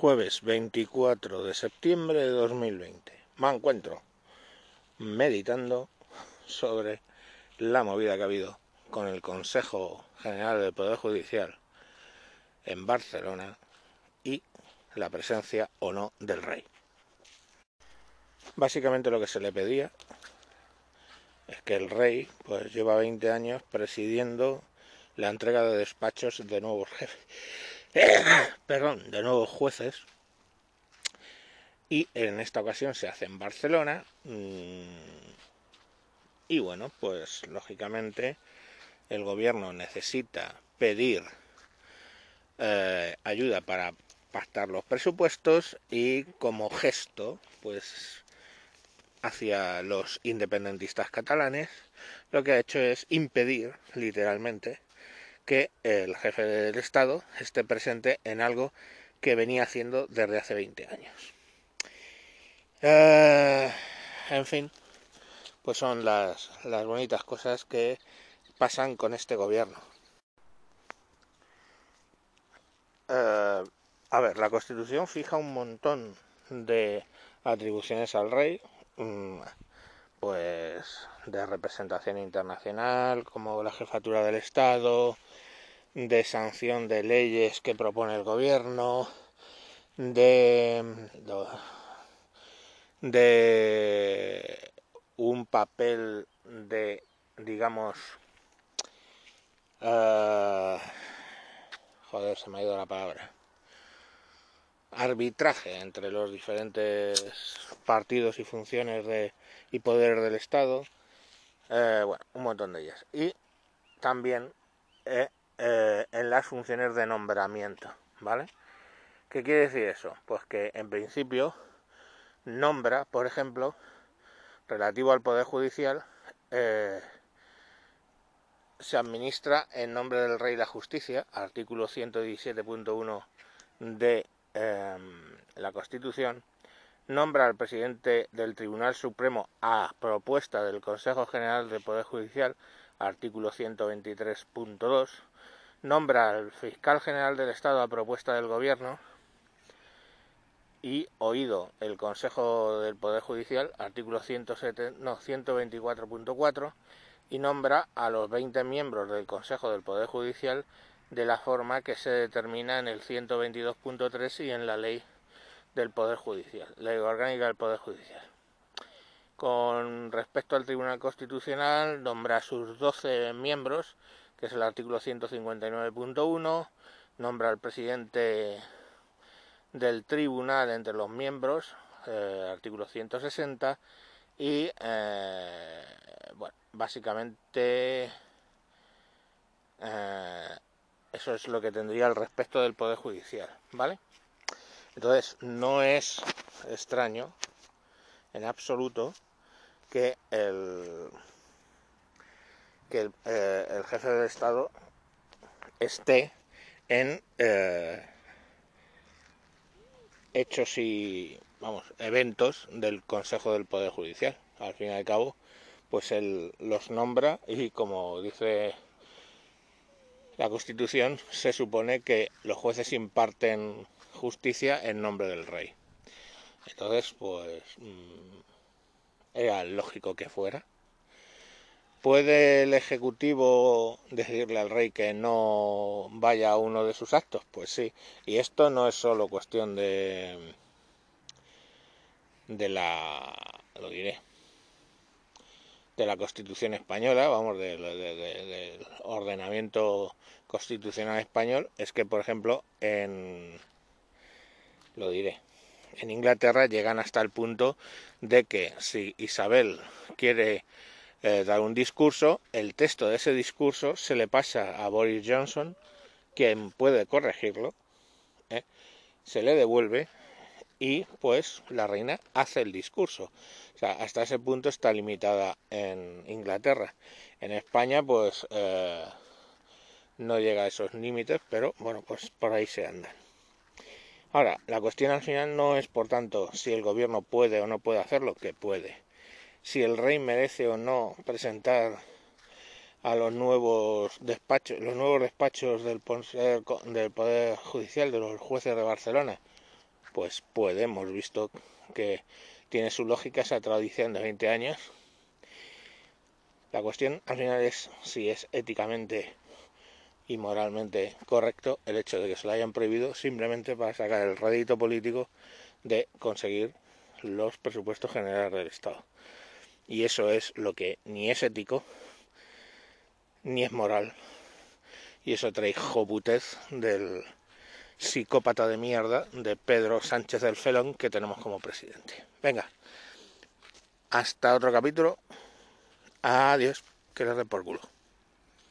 Jueves 24 de septiembre de 2020. Me encuentro meditando sobre la movida que ha habido con el Consejo General del Poder Judicial en Barcelona y la presencia o no del rey. Básicamente lo que se le pedía es que el rey pues lleva 20 años presidiendo la entrega de despachos de nuevos jefes, perdón, de nuevos jueces. Y en esta ocasión se hace en Barcelona mm, y bueno, pues lógicamente el gobierno necesita pedir eh, ayuda para pactar los presupuestos y como gesto, pues hacia los independentistas catalanes, lo que ha hecho es impedir, literalmente, que el jefe del Estado esté presente en algo que venía haciendo desde hace 20 años. Eh, en fin, pues son las, las bonitas cosas que pasan con este gobierno. Eh, a ver, la Constitución fija un montón de atribuciones al rey, mm, pues de representación internacional, como la jefatura del Estado, de sanción de leyes que propone el gobierno, de, de un papel de, digamos, uh, joder, se me ha ido la palabra arbitraje entre los diferentes partidos y funciones de, y poderes del Estado, eh, bueno, un montón de ellas. Y también eh, eh, en las funciones de nombramiento, ¿vale? ¿Qué quiere decir eso? Pues que en principio nombra, por ejemplo, relativo al Poder Judicial, se administra en nombre del Rey la Justicia, artículo 117.1 de Em, la Constitución nombra al presidente del Tribunal Supremo a propuesta del Consejo General del Poder Judicial, artículo 123.2, nombra al fiscal general del Estado a propuesta del Gobierno y oído el Consejo del Poder Judicial, artículo 124.4, y nombra a los 20 miembros del Consejo del Poder Judicial de la forma que se determina en el 122.3 y en la ley del Poder Judicial, ley orgánica del Poder Judicial. Con respecto al Tribunal Constitucional, nombra a sus 12 miembros, que es el artículo 159.1, nombra al presidente del tribunal entre los miembros, eh, artículo 160, y eh, bueno, básicamente eh, eso es lo que tendría al respecto del Poder Judicial, ¿vale? Entonces, no es extraño en absoluto que el, que el, eh, jefe del Estado esté en eh, hechos y vamos eventos del Consejo del Poder Judicial. Al fin y al cabo, pues él los nombra y como dice la Constitución se supone que los jueces imparten justicia en nombre del rey. Entonces, pues mm, era lógico que fuera. ¿Puede el Ejecutivo decirle al rey que no vaya a uno de sus actos? Pues sí. Y esto no es solo cuestión de de la lo diré de la Constitución española, vamos, del, ordenamiento constitucional español, es que, por ejemplo, en, lo diré, en Inglaterra llegan hasta el punto de que si Isabel quiere eh, dar un discurso, el texto de ese discurso se le pasa a Boris Johnson, quien puede corregirlo, ¿eh? se le devuelve y pues la reina hace el discurso. O sea, hasta ese punto está limitada en Inglaterra. En España pues eh, no llega a esos límites, pero bueno, pues por ahí se anda. Ahora, la cuestión al final no es por tanto si el gobierno puede o no puede hacerlo, que puede. Si el rey merece o no presentar a los nuevos despachos, los nuevos despachos del Poder Judicial de los jueces de Barcelona, pues puede, hemos visto que tiene su lógica esa tradición de 20 años. La cuestión al final es si es éticamente y moralmente correcto el hecho de que se lo hayan prohibido simplemente para sacar el rédito político de conseguir los presupuestos generales del Estado. Y eso es lo que ni es ético ni es moral. Y eso trae joputez del psicópata de mierda de Pedro Sánchez del Felón que tenemos como presidente. Venga, hasta otro capítulo. Adiós, que le den por culo.